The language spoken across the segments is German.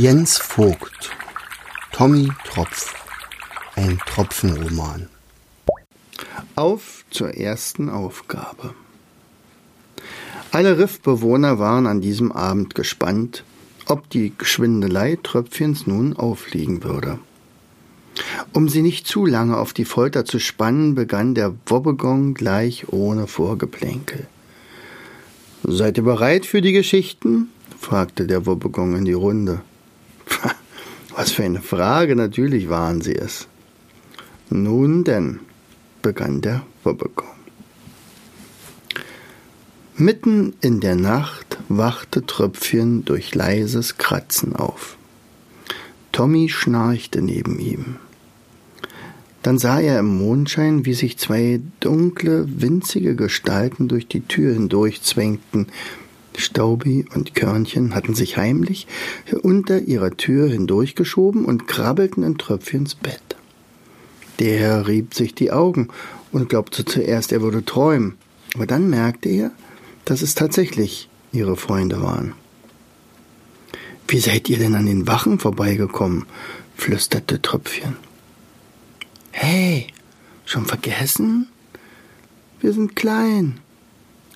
Jens Vogt Tommy Tropf Ein Tropfenroman Auf zur ersten Aufgabe. Alle Riffbewohner waren an diesem Abend gespannt, ob die Schwindelei Tröpfchens nun aufliegen würde. Um sie nicht zu lange auf die Folter zu spannen, begann der Wobbegong gleich ohne Vorgeplänkel. Seid ihr bereit für die Geschichten? fragte der Wobbegong in die Runde. Was für eine Frage, natürlich waren sie es. Nun denn, begann der Wobbegong. Mitten in der Nacht wachte Tröpfchen durch leises Kratzen auf. Tommy schnarchte neben ihm. Dann sah er im Mondschein, wie sich zwei dunkle, winzige Gestalten durch die Tür hindurch zwängten. Staubi und Körnchen hatten sich heimlich unter ihrer Tür hindurchgeschoben und krabbelten in Tröpfchens Bett. Der rieb sich die Augen und glaubte zuerst, er würde träumen, aber dann merkte er, dass es tatsächlich ihre Freunde waren. Wie seid ihr denn an den Wachen vorbeigekommen? flüsterte Tröpfchen. Hey, schon vergessen? Wir sind klein.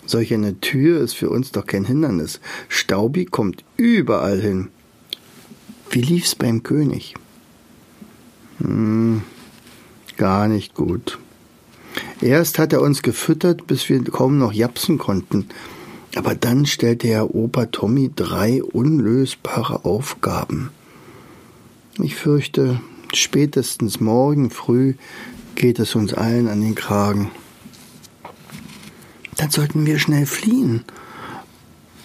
Solch eine Tür ist für uns doch kein Hindernis. Staubi kommt überall hin. Wie lief's beim König? Hm, gar nicht gut. Erst hat er uns gefüttert, bis wir kaum noch japsen konnten. Aber dann stellte Herr Opa Tommy drei unlösbare Aufgaben. Ich fürchte, Spätestens morgen früh geht es uns allen an den Kragen. Dann sollten wir schnell fliehen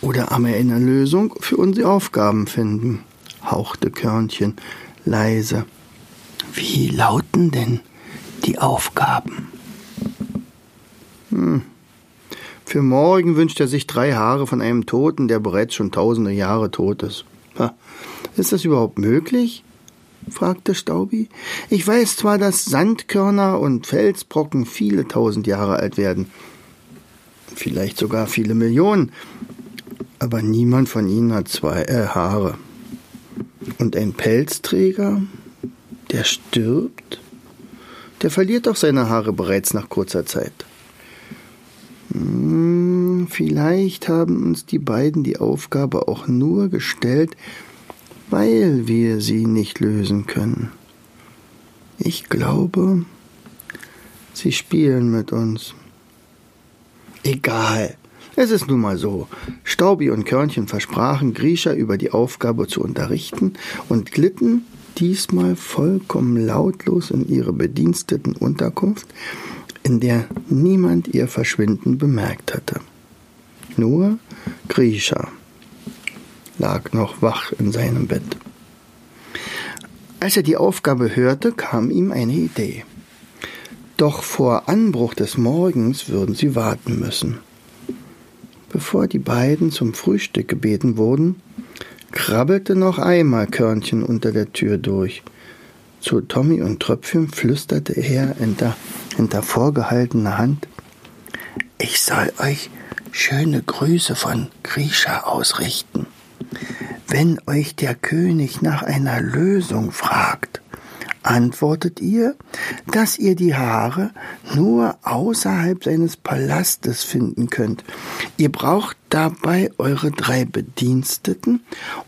oder aber eine Lösung für unsere Aufgaben finden, hauchte Körnchen leise. Wie lauten denn die Aufgaben? Hm. Für morgen wünscht er sich drei Haare von einem Toten, der bereits schon tausende Jahre tot ist. Ist das überhaupt möglich? fragte Staubi. Ich weiß zwar, dass Sandkörner und Felsbrocken viele tausend Jahre alt werden, vielleicht sogar viele Millionen, aber niemand von ihnen hat zwei äh, Haare. Und ein Pelzträger, der stirbt, der verliert doch seine Haare bereits nach kurzer Zeit. Hm, vielleicht haben uns die beiden die Aufgabe auch nur gestellt, weil wir sie nicht lösen können. Ich glaube, sie spielen mit uns. Egal. Es ist nun mal so. Staubi und Körnchen versprachen, Grisha über die Aufgabe zu unterrichten und glitten diesmal vollkommen lautlos in ihre bediensteten Unterkunft, in der niemand ihr Verschwinden bemerkt hatte. Nur Grisha lag noch wach in seinem Bett. Als er die Aufgabe hörte, kam ihm eine Idee. Doch vor Anbruch des Morgens würden sie warten müssen. Bevor die beiden zum Frühstück gebeten wurden, krabbelte noch einmal Körnchen unter der Tür durch. Zu Tommy und Tröpfchen flüsterte er hinter, hinter vorgehaltener Hand Ich soll euch schöne Grüße von Grisha ausrichten. Wenn euch der König nach einer Lösung fragt, antwortet ihr, dass ihr die Haare nur außerhalb seines Palastes finden könnt. Ihr braucht dabei eure drei Bediensteten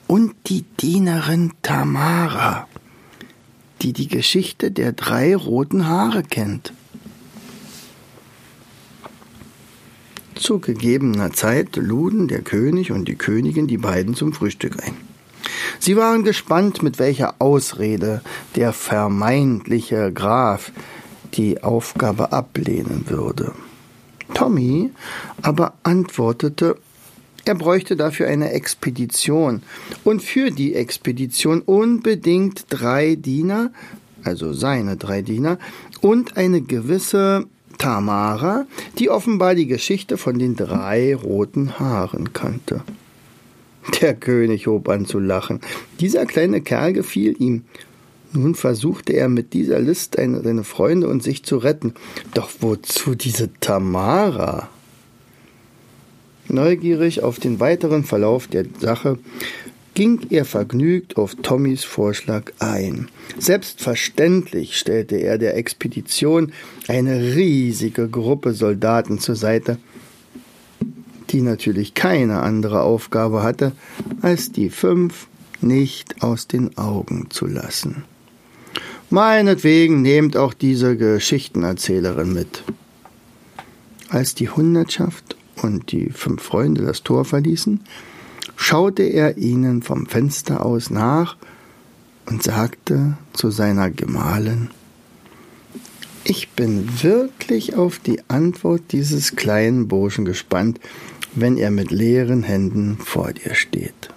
und die Dienerin Tamara, die die Geschichte der drei roten Haare kennt. Zu gegebener Zeit luden der König und die Königin die beiden zum Frühstück ein. Sie waren gespannt, mit welcher Ausrede der vermeintliche Graf die Aufgabe ablehnen würde. Tommy aber antwortete, er bräuchte dafür eine Expedition und für die Expedition unbedingt drei Diener, also seine drei Diener, und eine gewisse Tamara, die offenbar die Geschichte von den drei roten Haaren kannte. Der König hob an zu lachen. Dieser kleine Kerl gefiel ihm. Nun versuchte er mit dieser List seine Freunde und sich zu retten. Doch wozu diese Tamara? Neugierig auf den weiteren Verlauf der Sache ging er vergnügt auf Tommys Vorschlag ein. Selbstverständlich stellte er der Expedition eine riesige Gruppe Soldaten zur Seite, die natürlich keine andere Aufgabe hatte, als die fünf nicht aus den Augen zu lassen. Meinetwegen nehmt auch diese Geschichtenerzählerin mit. Als die Hundertschaft und die fünf Freunde das Tor verließen, schaute er ihnen vom Fenster aus nach und sagte zu seiner Gemahlin Ich bin wirklich auf die Antwort dieses kleinen Burschen gespannt, wenn er mit leeren Händen vor dir steht.